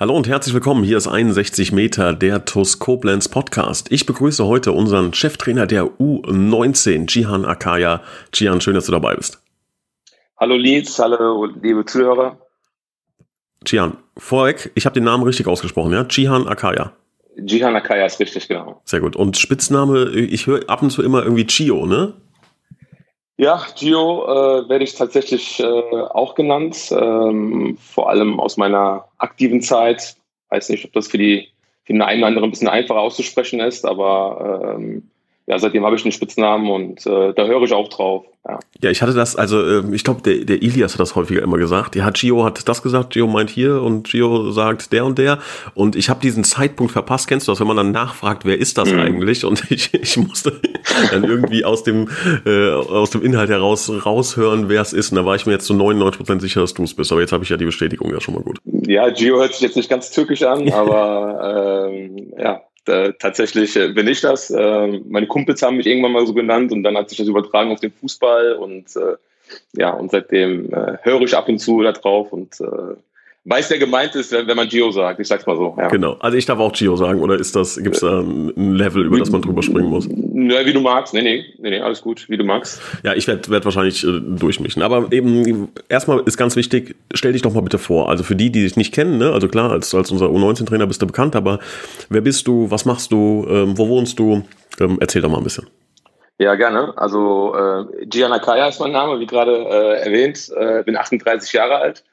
Hallo und herzlich willkommen. Hier ist 61 Meter der TUS Koblenz Podcast. Ich begrüße heute unseren Cheftrainer der U19, Jihan Akaya. Jihan, schön, dass du dabei bist. Hallo Lietz, hallo liebe Zuhörer. Jihan, vorweg, ich habe den Namen richtig ausgesprochen, ja? Jihan Akaya. Jihan Akaya ist richtig, genau. Sehr gut. Und Spitzname, ich höre ab und zu immer irgendwie Chio, ne? Ja, Gio äh, werde ich tatsächlich äh, auch genannt, ähm, vor allem aus meiner aktiven Zeit. Weiß nicht, ob das für die für den einen oder anderen ein bisschen einfacher auszusprechen ist, aber ähm, ja, seitdem habe ich einen Spitznamen und äh, da höre ich auch drauf. Ja. ja, ich hatte das, also äh, ich glaube, der, der Ilias hat das häufiger immer gesagt. Ja, Gio hat das gesagt, Gio meint hier und Gio sagt der und der. Und ich habe diesen Zeitpunkt verpasst. Kennst du das, wenn man dann nachfragt, wer ist das mhm. eigentlich? Und ich, ich musste dann irgendwie aus dem, äh, aus dem Inhalt heraus raushören, wer es ist. Und da war ich mir jetzt zu so 99% sicher, dass du es bist. Aber jetzt habe ich ja die Bestätigung ja schon mal gut. Ja, Gio hört sich jetzt nicht ganz türkisch an, aber ähm, ja, äh, tatsächlich äh, bin ich das. Äh, meine Kumpels haben mich irgendwann mal so genannt und dann hat sich das übertragen auf den Fußball und äh, ja, und seitdem höre ich ab und zu da drauf und weiß, wer gemeint ist, wenn, man Gio sagt. Ich sag's mal so. Ja. Genau. Also ich darf auch Gio sagen, oder ist das, gibt's da ein Level, über das man drüber springen muss? Ja, wie du magst. Nee, nee, nee, nee alles gut, wie du magst. Ja, ich werde werd wahrscheinlich äh, durchmischen. Aber eben, erstmal ist ganz wichtig, stell dich doch mal bitte vor. Also für die, die dich nicht kennen, ne? also klar, als, als unser U19-Trainer bist du bekannt, aber wer bist du, was machst du, ähm, wo wohnst du? Ähm, erzähl doch mal ein bisschen. Ja, gerne. Also äh, Gianna Kaya ist mein Name, wie gerade äh, erwähnt. Äh, bin 38 Jahre alt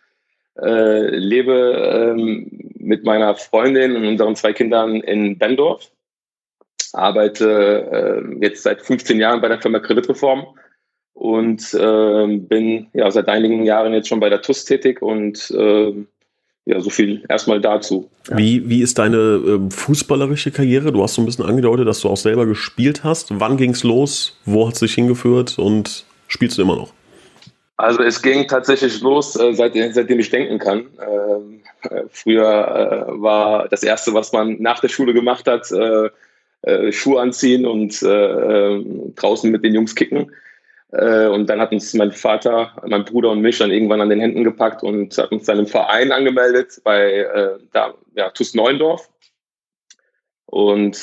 äh, lebe ähm, mit meiner Freundin und unseren zwei Kindern in Bendorf, arbeite äh, jetzt seit 15 Jahren bei der Firma Kreditreform und äh, bin ja seit einigen Jahren jetzt schon bei der TUS tätig und äh, ja, so viel erstmal dazu. Wie, wie ist deine äh, fußballerische Karriere? Du hast so ein bisschen angedeutet, dass du auch selber gespielt hast. Wann ging es los? Wo hat es dich hingeführt und spielst du immer noch? Also es ging tatsächlich los, äh, seit, seitdem ich denken kann. Ähm, äh, früher äh, war das Erste, was man nach der Schule gemacht hat, Schuhe anziehen und äh, ähm, draußen mit den Jungs kicken. und dann hat uns mein Vater, mein Bruder und mich dann irgendwann an den Händen gepackt und hat uns dann im Verein angemeldet bei da, ja, TuS Neuendorf. Und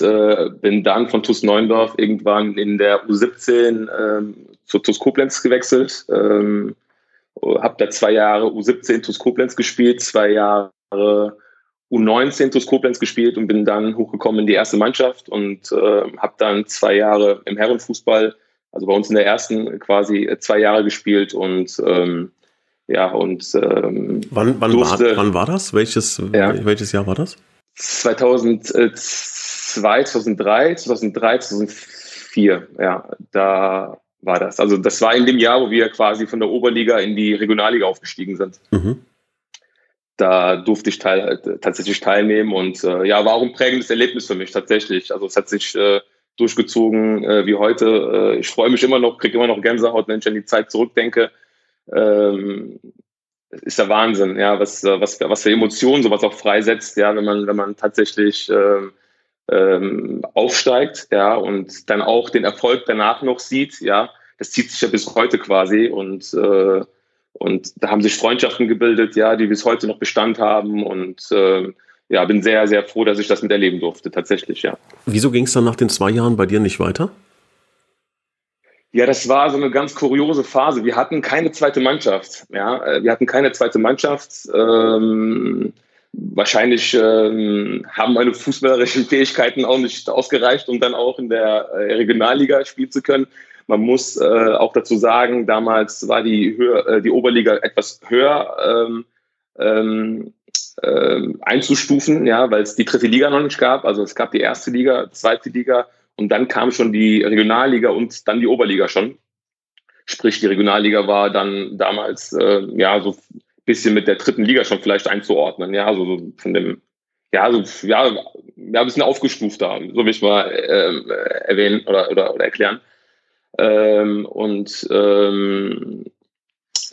bin dann von TuS Neuendorf irgendwann in der U17 ähm, zu TuS Koblenz gewechselt. Ähm, habe da zwei Jahre U17 TuS Koblenz gespielt, zwei Jahre U19 TuS Koblenz gespielt und bin dann hochgekommen in die erste Mannschaft und äh, habe dann zwei Jahre im Herrenfußball, also bei uns in der ersten quasi zwei Jahre gespielt und ähm, ja und ähm, wann, wann, durfte, war, wann war das? Welches, ja, welches Jahr war das? 2002, 2003, 2003, 2004, ja, da war das. Also das war in dem Jahr, wo wir quasi von der Oberliga in die Regionalliga aufgestiegen sind. Mhm. Da durfte ich teil, tatsächlich teilnehmen und äh, ja, war auch ein prägendes Erlebnis für mich tatsächlich. Also es hat sich äh, durchgezogen äh, wie heute. Äh, ich freue mich immer noch, kriege immer noch Gänsehaut, wenn ich an die Zeit zurückdenke. Ähm, ist der Wahnsinn, ja, was, was, was für Emotionen sowas auch freisetzt, ja, wenn man, wenn man tatsächlich ähm, ähm, aufsteigt, ja, und dann auch den Erfolg danach noch sieht, ja, das zieht sich ja bis heute quasi und äh, und da haben sich Freundschaften gebildet, ja, die bis heute noch Bestand haben und äh, ja, bin sehr, sehr froh, dass ich das miterleben durfte, tatsächlich, ja. Wieso ging es dann nach den zwei Jahren bei dir nicht weiter? Ja, das war so eine ganz kuriose Phase. Wir hatten keine zweite Mannschaft. Ja, äh, wir hatten keine zweite Mannschaft. Ähm, wahrscheinlich ähm, haben meine fußballerischen Fähigkeiten auch nicht ausgereicht, um dann auch in der äh, Regionalliga spielen zu können. Man muss äh, auch dazu sagen, damals war die, Höhe, äh, die Oberliga etwas höher ähm, ähm, äh, einzustufen, ja, weil es die dritte Liga noch nicht gab. Also es gab die erste Liga, zweite Liga und dann kam schon die Regionalliga und dann die Oberliga schon. Sprich, die Regionalliga war dann damals äh, ja so bisschen mit der dritten Liga schon vielleicht einzuordnen. Ja, also so von dem, ja, so, ja, ja, ein bisschen aufgestufter, so will ich mal äh, erwähnen oder, oder, oder erklären. Ähm, und ähm,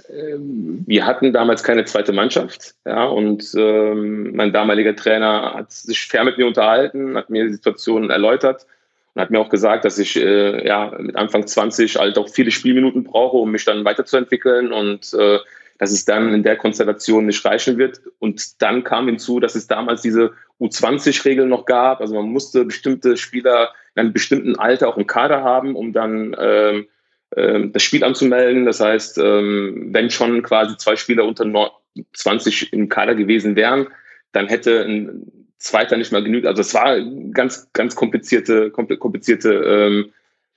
ähm, wir hatten damals keine zweite Mannschaft, ja, und ähm, mein damaliger Trainer hat sich fair mit mir unterhalten, hat mir die Situation erläutert und hat mir auch gesagt, dass ich äh, ja mit Anfang 20 halt auch viele Spielminuten brauche, um mich dann weiterzuentwickeln und äh, dass es dann in der Konstellation nicht reichen wird. Und dann kam hinzu, dass es damals diese U20-Regeln noch gab. Also man musste bestimmte Spieler in einem bestimmten Alter auch im Kader haben, um dann ähm, ähm, das Spiel anzumelden. Das heißt, ähm, wenn schon quasi zwei Spieler unter 20 im Kader gewesen wären, dann hätte ein Zweiter nicht mal genügt. Also es war ganz, ganz komplizierte, komplizierte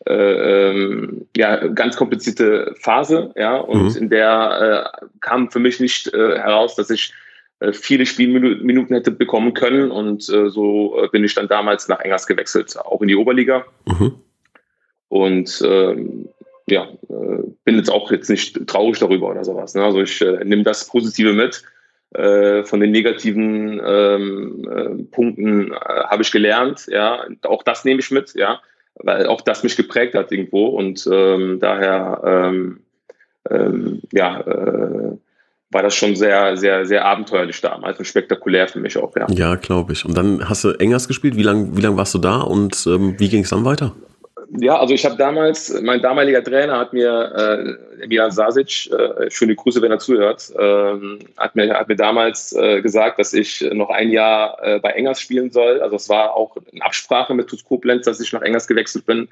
ähm, äh, ähm, ja, ganz komplizierte Phase, ja, und mhm. in der äh, kam für mich nicht äh, heraus, dass ich äh, viele Spielminuten hätte bekommen können und äh, so bin ich dann damals nach Engers gewechselt, auch in die Oberliga. Mhm. Und ähm, ja, bin jetzt auch jetzt nicht traurig darüber oder sowas. Ne? Also ich nehme das Positive mit. von den negativen ähm, Punkten habe ich gelernt, ja, auch das nehme ich mit, ja weil auch das mich geprägt hat irgendwo und ähm, daher ähm, ähm, ja, äh, war das schon sehr, sehr, sehr abenteuerlich damals und spektakulär für mich auch, ja. Ja, glaube ich. Und dann hast du Engers gespielt. Wie lange wie lang warst du da und ähm, wie ging es dann weiter? Ja, also ich habe damals, mein damaliger Trainer hat mir, äh, Milan Sasic, äh, schöne Grüße, wenn er zuhört, äh, hat, mir, hat mir damals äh, gesagt, dass ich noch ein Jahr äh, bei Engers spielen soll. Also es war auch in Absprache mit TuS Koblenz, dass ich nach Engers gewechselt bin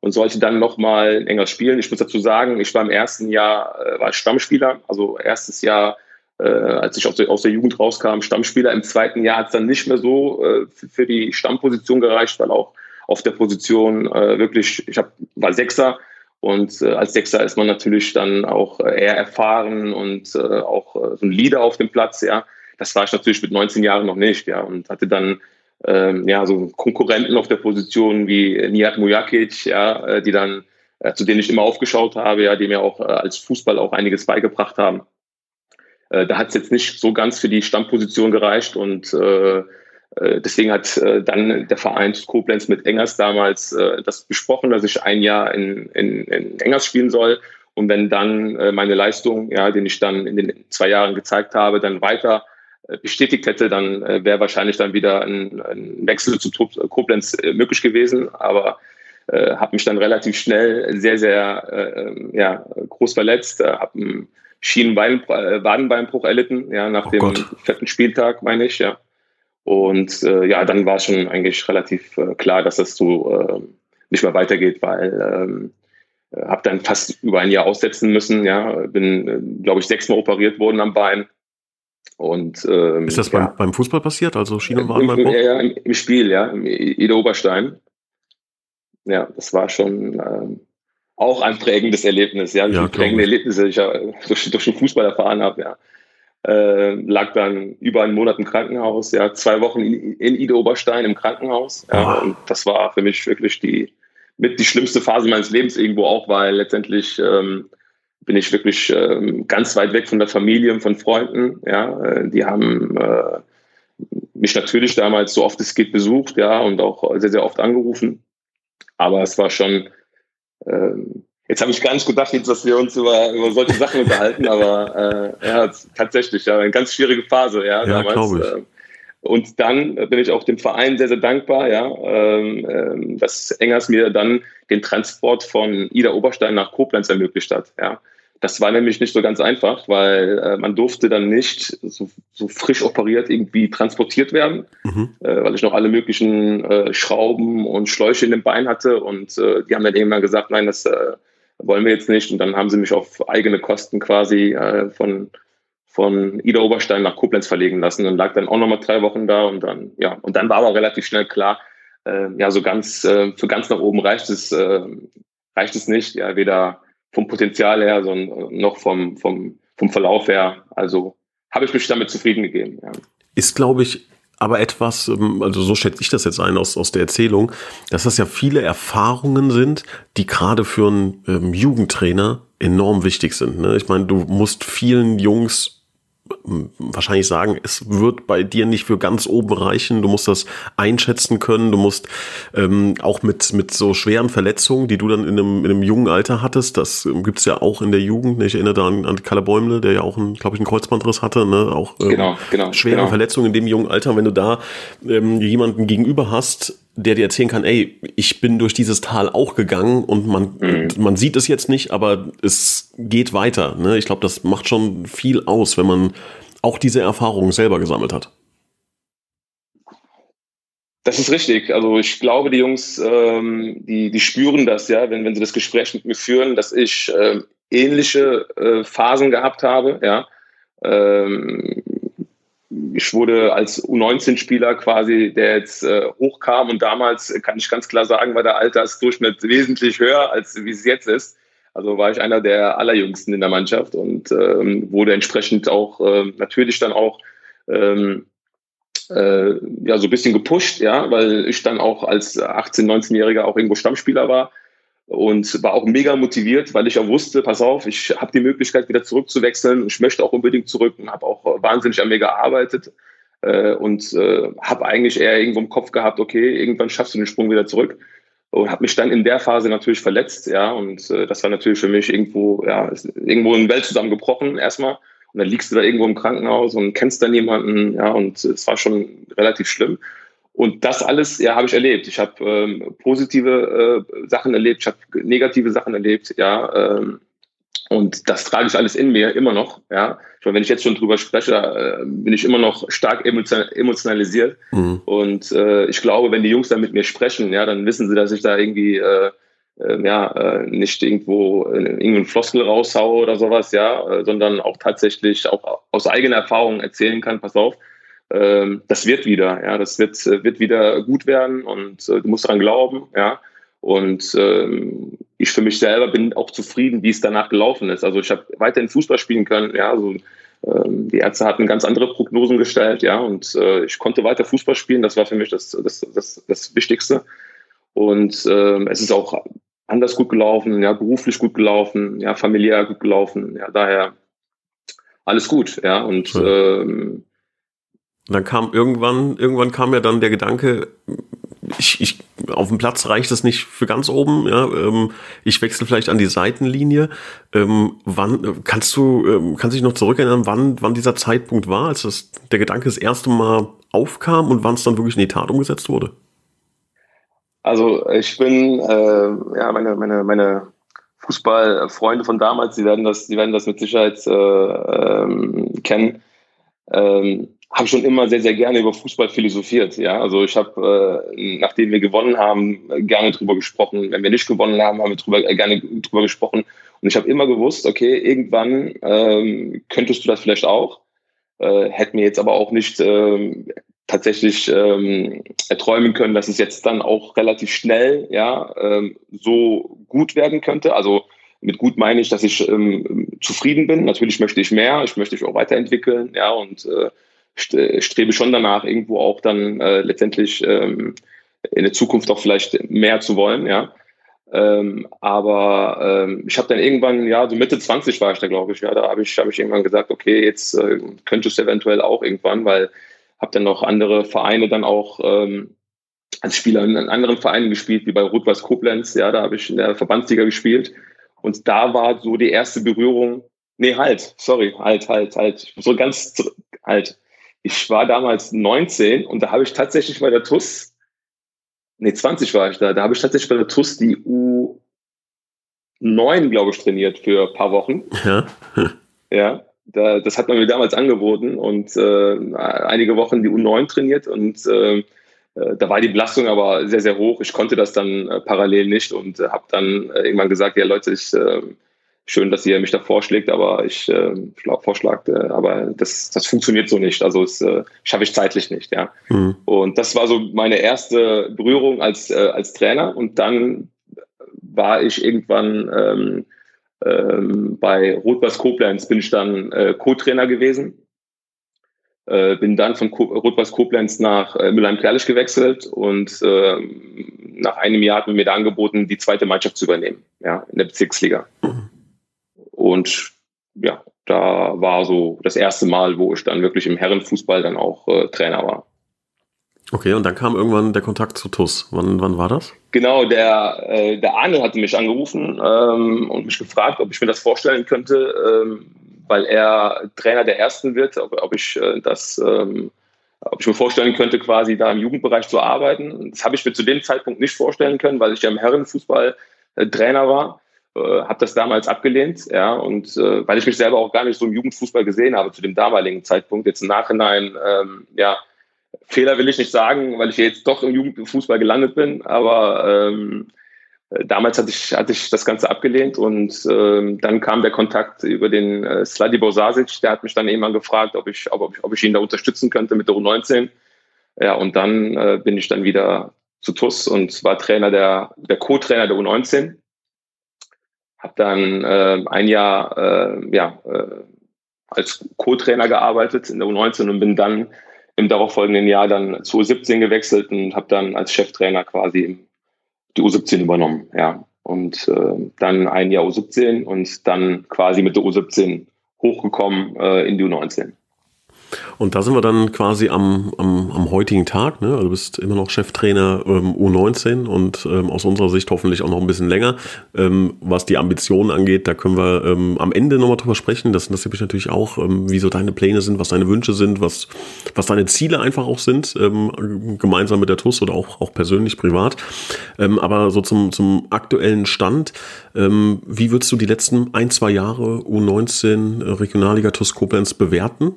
und sollte dann nochmal in Engers spielen. Ich muss dazu sagen, ich war im ersten Jahr äh, war Stammspieler, also erstes Jahr äh, als ich aus der, aus der, Jugend rauskam, Stammspieler. Im zweiten Jahr hat es dann nicht mehr so äh, für, die Stammposition gereicht, weil auch auf der Position äh, wirklich, ich hab, war Sechser und äh, als Sechser ist man natürlich dann auch äh, eher erfahren und äh, auch äh, so ein Leader auf dem Platz, ja. Das war ich natürlich mit 19 Jahren noch nicht, ja, und hatte dann ähm, ja so Konkurrenten auf der Position wie Nihat Mujakic, ja, äh, die dann äh, zu denen ich immer aufgeschaut habe, ja, die mir auch äh, als Fußball auch einiges beigebracht haben. Äh, da hat es jetzt nicht so ganz für die Stammposition gereicht und deswegen hat äh, dann der Verein Koblenz mit Engers damals äh, das besprochen, dass ich ein Jahr in, in, in Engers spielen soll. Und wenn dann meine Leistung, ja, den ich dann in den zwei Jahren gezeigt habe, dann weiter bestätigt hätte, dann wäre wahrscheinlich dann wieder ein, ein Wechsel zu Koblenz möglich gewesen. Aber äh, habe mich dann relativ schnell sehr, sehr äh, ja, groß verletzt, äh, habe einen Schienenwadenbeinbruch erlitten, ja, nach oh dem Gott. vierten Spieltag, meine ich, ja. Und äh, ja, dann war schon eigentlich relativ äh, klar, dass das so äh, nicht mehr weitergeht, weil ähm, äh, habe dann fast über ein Jahr aussetzen müssen. Ja, bin, äh, glaube ich, sechsmal operiert worden am Bein. Und ähm, ist das ja, beim, beim Fußball passiert? Also Schiene waren beim Ja, im, im Spiel, ja, im Ida Oberstein. Ja, das war schon ähm, auch ein prägendes Erlebnis, ja, ja prägende Erlebnisse, die ich ja durch, durch den Fußball erfahren habe, ja äh, lag dann über einen Monat im Krankenhaus, ja, zwei Wochen in, in Ide Oberstein im Krankenhaus. Ja, und das war für mich wirklich die mit die schlimmste Phase meines Lebens irgendwo auch, weil letztendlich ähm, bin ich wirklich ähm, ganz weit weg von der Familie und von Freunden. Ja, äh, die haben äh, mich natürlich damals so oft es geht besucht, ja, und auch sehr, sehr oft angerufen. Aber es war schon ähm, Jetzt habe ich gar nicht gedacht, jetzt, dass wir uns über, über solche Sachen unterhalten, aber äh, ja, tatsächlich, ja, eine ganz schwierige Phase, ja, ja damals. Ich. Äh, und dann bin ich auch dem Verein sehr, sehr dankbar, ja, ähm, ähm, dass Engers mir dann den Transport von Ida Oberstein nach Koblenz ermöglicht hat. Ja. Das war nämlich nicht so ganz einfach, weil äh, man durfte dann nicht so, so frisch operiert irgendwie transportiert werden, mhm. äh, weil ich noch alle möglichen äh, Schrauben und Schläuche in dem Bein hatte und äh, die haben dann irgendwann gesagt, nein, das äh, wollen wir jetzt nicht. Und dann haben sie mich auf eigene Kosten quasi äh, von, von Ida Oberstein nach Koblenz verlegen lassen und lag dann auch nochmal drei Wochen da und dann, ja, und dann war aber relativ schnell klar, äh, ja, so ganz, äh, für ganz nach oben reicht es, äh, reicht es nicht, ja, weder vom Potenzial her, sondern noch vom, vom, vom Verlauf her. Also habe ich mich damit zufrieden gegeben. Ja. Ist, glaube ich, aber etwas, ähm, also so schätze ich das jetzt ein aus, aus der Erzählung, dass das ja viele Erfahrungen sind, die gerade für einen ähm, Jugendtrainer enorm wichtig sind. Ne? Ich meine, du musst vielen Jungs wahrscheinlich sagen, es wird bei dir nicht für ganz oben reichen. Du musst das einschätzen können. Du musst ähm, auch mit, mit so schweren Verletzungen, die du dann in einem, in einem jungen Alter hattest, das gibt's ja auch in der Jugend. Ich erinnere da an, an Kalle Bäumle, der ja auch, glaube ich, einen Kreuzbandriss hatte. Ne? Auch ähm, genau, genau, schwere genau. Verletzungen in dem jungen Alter. Wenn du da ähm, jemanden gegenüber hast, der dir erzählen kann, ey, ich bin durch dieses Tal auch gegangen und man, mhm. man sieht es jetzt nicht, aber es geht weiter. Ne? Ich glaube, das macht schon viel aus, wenn man auch diese Erfahrungen selber gesammelt hat. Das ist richtig. Also ich glaube, die Jungs, ähm, die, die spüren das, ja, wenn, wenn sie das Gespräch mit mir führen, dass ich äh, ähnliche äh, Phasen gehabt habe, ja. Ähm, ich wurde als U19-Spieler quasi, der jetzt äh, hochkam und damals kann ich ganz klar sagen, war der Altersdurchschnitt wesentlich höher, als wie es jetzt ist. Also war ich einer der allerjüngsten in der Mannschaft und ähm, wurde entsprechend auch äh, natürlich dann auch ähm, äh, ja so ein bisschen gepusht, ja, weil ich dann auch als 18-, 19-Jähriger auch irgendwo Stammspieler war und war auch mega motiviert, weil ich auch wusste, pass auf, ich habe die Möglichkeit wieder zurückzuwechseln. Ich möchte auch unbedingt zurück und habe auch wahnsinnig an mir gearbeitet äh, und äh, habe eigentlich eher irgendwo im Kopf gehabt, okay, irgendwann schaffst du den Sprung wieder zurück und habe mich dann in der Phase natürlich verletzt, ja, und äh, das war natürlich für mich irgendwo, ja, irgendwo in Welt zusammengebrochen erstmal. Und dann liegst du da irgendwo im Krankenhaus und kennst dann jemanden, ja, und es war schon relativ schlimm. Und das alles, ja, habe ich erlebt. Ich habe ähm, positive äh, Sachen erlebt, ich habe negative Sachen erlebt, ja. Ähm, und das trage ich alles in mir immer noch, ja. Ich meine, wenn ich jetzt schon drüber spreche, äh, bin ich immer noch stark emotionalisiert. Mhm. Und äh, ich glaube, wenn die Jungs dann mit mir sprechen, ja, dann wissen sie, dass ich da irgendwie äh, äh, ja, äh, nicht irgendwo äh, irgendeinen Floskel raushaue oder sowas, ja, sondern auch tatsächlich auch aus eigener Erfahrung erzählen kann, pass auf, ähm, das wird wieder, ja, das wird, äh, wird wieder gut werden und äh, du musst daran glauben, ja. Und ähm, ich für mich selber bin auch zufrieden, wie es danach gelaufen ist. Also ich habe weiterhin Fußball spielen können, ja, also ähm, die Ärzte hatten ganz andere Prognosen gestellt, ja, und äh, ich konnte weiter Fußball spielen, das war für mich das, das, das, das Wichtigste. Und ähm, es ist auch anders gut gelaufen, ja, beruflich gut gelaufen, ja, familiär gut gelaufen, ja, daher alles gut, ja, und ähm, und dann kam irgendwann, irgendwann kam ja dann der Gedanke, ich, ich, auf dem Platz reicht es nicht für ganz oben, ja, ähm, ich wechsle vielleicht an die Seitenlinie. Ähm, wann, kannst du, ähm, kannst dich noch zurückerinnern, wann, wann dieser Zeitpunkt war, als das, der Gedanke das erste Mal aufkam und wann es dann wirklich in die Tat umgesetzt wurde? Also ich bin, äh, ja, meine, meine, meine Fußballfreunde von damals, die werden das, die werden das mit Sicherheit äh, ähm, kennen. Ähm, habe schon immer sehr, sehr gerne über Fußball philosophiert. Ja, also ich habe, äh, nachdem wir gewonnen haben, gerne drüber gesprochen. Wenn wir nicht gewonnen haben, haben wir drüber, äh, gerne drüber gesprochen. Und ich habe immer gewusst, okay, irgendwann ähm, könntest du das vielleicht auch. Äh, hätte mir jetzt aber auch nicht ähm, tatsächlich ähm, erträumen können, dass es jetzt dann auch relativ schnell ja ähm, so gut werden könnte. Also mit gut meine ich, dass ich ähm, zufrieden bin. Natürlich möchte ich mehr, ich möchte mich auch weiterentwickeln, ja, und äh, strebe schon danach, irgendwo auch dann äh, letztendlich ähm, in der Zukunft auch vielleicht mehr zu wollen, ja. Ähm, aber ähm, ich habe dann irgendwann, ja, so Mitte 20 war ich da, glaube ich, ja, da habe ich, hab ich irgendwann gesagt, okay, jetzt äh, könntest du eventuell auch irgendwann, weil habe dann noch andere Vereine dann auch ähm, als Spieler in anderen Vereinen gespielt, wie bei Rot-Weiß Koblenz, ja, da habe ich in der Verbandsliga gespielt. Und da war so die erste Berührung, nee, halt, sorry, halt, halt, halt, so ganz, halt, ich war damals 19 und da habe ich tatsächlich bei der TUS, nee, 20 war ich da, da habe ich tatsächlich bei der TUS die U9, glaube ich, trainiert für ein paar Wochen. Ja. ja. Da, das hat man mir damals angeboten und äh, einige Wochen die U9 trainiert und äh, äh, da war die Belastung aber sehr, sehr hoch. Ich konnte das dann äh, parallel nicht und äh, habe dann äh, irgendwann gesagt, ja Leute, ich ähm, schön, dass ihr mich da vorschlägt, aber ich äh, vorschlagt, äh, aber das, das funktioniert so nicht. Also es äh, schaffe ich zeitlich nicht, ja. Mhm. Und das war so meine erste Berührung als, äh, als Trainer. Und dann war ich irgendwann ähm, ähm, bei Rot-Weiß Koblenz, bin ich dann äh, Co-Trainer gewesen. Äh, bin dann von Rot-Weiß Koblenz nach äh, Mülheim-Klerlich gewechselt und äh, nach einem Jahr hat man mir da angeboten, die zweite Mannschaft zu übernehmen, ja, in der Bezirksliga. Mhm. Und ja, da war so das erste Mal, wo ich dann wirklich im Herrenfußball dann auch äh, Trainer war. Okay, und dann kam irgendwann der Kontakt zu TUS. Wann, wann war das? Genau, der, äh, der Arne hatte mich angerufen ähm, und mich gefragt, ob ich mir das vorstellen könnte, ähm, weil er Trainer der Ersten wird, ob, ob ich äh, das, ähm, ob ich mir vorstellen könnte, quasi da im Jugendbereich zu arbeiten. Das habe ich mir zu dem Zeitpunkt nicht vorstellen können, weil ich ja im Herrenfußball äh, Trainer war. Äh, habe das damals abgelehnt, ja, und äh, weil ich mich selber auch gar nicht so im Jugendfußball gesehen habe zu dem damaligen Zeitpunkt. Jetzt im Nachhinein, ähm, ja, Fehler will ich nicht sagen, weil ich jetzt doch im Jugendfußball gelandet bin, aber ähm, äh, damals hatte ich, hatte ich das Ganze abgelehnt und ähm, dann kam der Kontakt über den äh, Sladibor Sasic, der hat mich dann irgendwann gefragt, ob ich, ob, ob ich ihn da unterstützen könnte mit der U19. Ja, und dann äh, bin ich dann wieder zu TUS und war Trainer der, der Co-Trainer der U19. Hab dann äh, ein Jahr äh, ja, äh, als Co-Trainer gearbeitet in der U19 und bin dann im darauffolgenden Jahr dann zu U17 gewechselt und habe dann als Cheftrainer quasi die U17 übernommen. Ja. Und äh, dann ein Jahr U17 und dann quasi mit der U17 hochgekommen äh, in die U19. Und da sind wir dann quasi am, am, am heutigen Tag. Ne? Also du bist immer noch Cheftrainer ähm, U19 und ähm, aus unserer Sicht hoffentlich auch noch ein bisschen länger. Ähm, was die Ambitionen angeht, da können wir ähm, am Ende nochmal drüber sprechen. Das interessiert mich natürlich auch, ähm, wie so deine Pläne sind, was deine Wünsche sind, was, was deine Ziele einfach auch sind, ähm, gemeinsam mit der TUS oder auch, auch persönlich, privat. Aber so zum, zum aktuellen Stand, wie würdest du die letzten ein, zwei Jahre U19 äh, Regionalliga TUS Koblenz bewerten?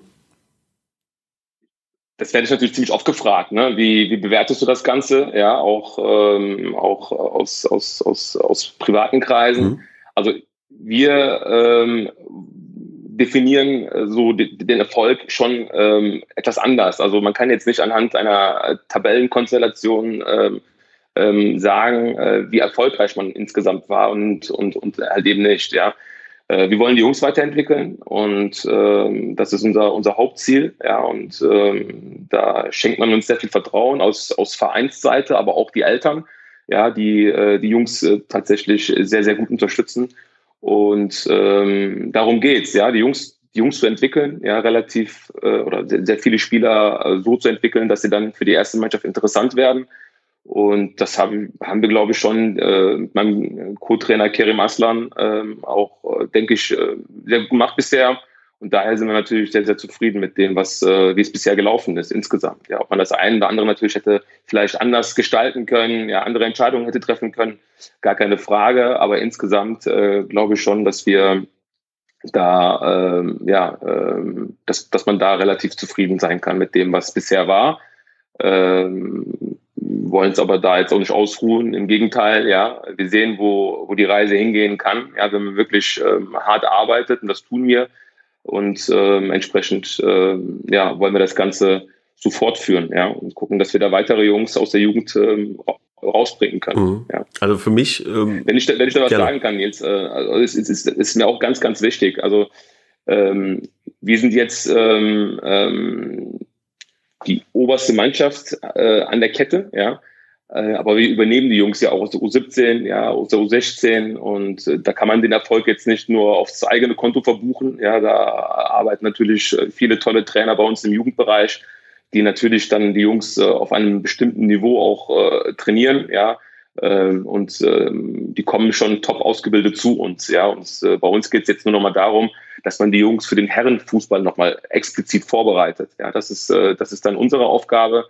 Das werde ich natürlich ziemlich oft gefragt. Ne? Wie, wie bewertest du das Ganze? Ja, auch, ähm, auch aus, aus, aus, aus privaten Kreisen. Mhm. Also wir ähm, definieren so den Erfolg schon ähm, etwas anders. Also man kann jetzt nicht anhand einer Tabellenkonstellation ähm, ähm, sagen, äh, wie erfolgreich man insgesamt war und, und, und halt eben nicht. Ja, äh, wir wollen die Jungs weiterentwickeln und ähm, das ist unser, unser Hauptziel. Ja, und ähm, da schenkt man uns sehr viel Vertrauen aus, aus Vereinsseite, aber auch die Eltern, ja, die äh, die Jungs äh, tatsächlich sehr, sehr gut unterstützen. Und ähm, darum geht's, ja, die Jungs, die Jungs zu entwickeln, ja, relativ äh, oder sehr, sehr viele Spieler äh, so zu entwickeln, dass sie dann für die erste Mannschaft interessant werden. Und das haben, haben wir, glaube ich, schon äh, mit meinem Co-Trainer Kerim Aslan ähm, auch, äh, denke ich, äh, sehr gut gemacht bisher. Und daher sind wir natürlich sehr, sehr zufrieden mit dem, was, äh, wie es bisher gelaufen ist insgesamt. Ja, ob man das eine oder andere natürlich hätte vielleicht anders gestalten können, ja, andere Entscheidungen hätte treffen können, gar keine Frage. Aber insgesamt äh, glaube ich schon, dass wir da, ähm, ja, ähm, dass, dass man da relativ zufrieden sein kann mit dem, was bisher war. Ähm, wollen es aber da jetzt auch nicht ausruhen. Im Gegenteil, ja, wir sehen, wo, wo die Reise hingehen kann. Ja, wenn man wirklich ähm, hart arbeitet und das tun wir. Und ähm, entsprechend ähm, ja, wollen wir das Ganze so fortführen, ja, und gucken, dass wir da weitere Jungs aus der Jugend ähm, rausbringen können. Mhm. Ja. Also für mich, ähm, wenn ich da, wenn ich da was gerne. sagen kann, Nils, äh, also es, es, ist, es ist mir auch ganz, ganz wichtig. Also ähm, wir sind jetzt ähm, ähm, die oberste Mannschaft äh, an der Kette, ja. Äh, aber wir übernehmen die Jungs ja auch aus der U17, ja, aus der U16 und äh, da kann man den Erfolg jetzt nicht nur aufs eigene Konto verbuchen. Ja, da arbeiten natürlich äh, viele tolle Trainer bei uns im Jugendbereich, die natürlich dann die Jungs äh, auf einem bestimmten Niveau auch trainieren, ja. Ähm, und ähm, die kommen schon top ausgebildet zu uns, ja. Und bei uns geht es jetzt nur noch mal darum, dass man die Jungs für den Herrenfußball nochmal explizit vorbereitet. Ja, das ist, äh, das ist dann unsere Aufgabe.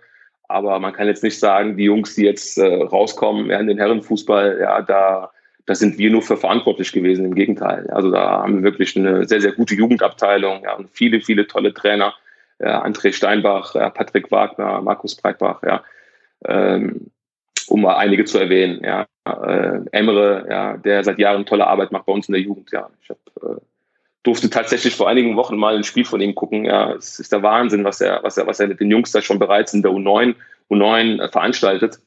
Aber man kann jetzt nicht sagen, die Jungs, die jetzt äh, rauskommen ja, in den Herrenfußball, ja, da, da sind wir nur für verantwortlich gewesen. Im Gegenteil. Also da haben wir wirklich eine sehr, sehr gute Jugendabteilung ja, und viele, viele tolle Trainer. Ja, André Steinbach, ja, Patrick Wagner, Markus Breitbach, ja. Ähm, um mal einige zu erwähnen. Ja. Äh, Emre, ja, der seit Jahren tolle Arbeit macht bei uns in der Jugend. Ja. Ich habe äh, durfte tatsächlich vor einigen Wochen mal ein Spiel von ihm gucken. Ja, es ist der Wahnsinn, was er, was er, was er mit den Jungs da schon bereits in der U9, U9 äh, veranstaltet.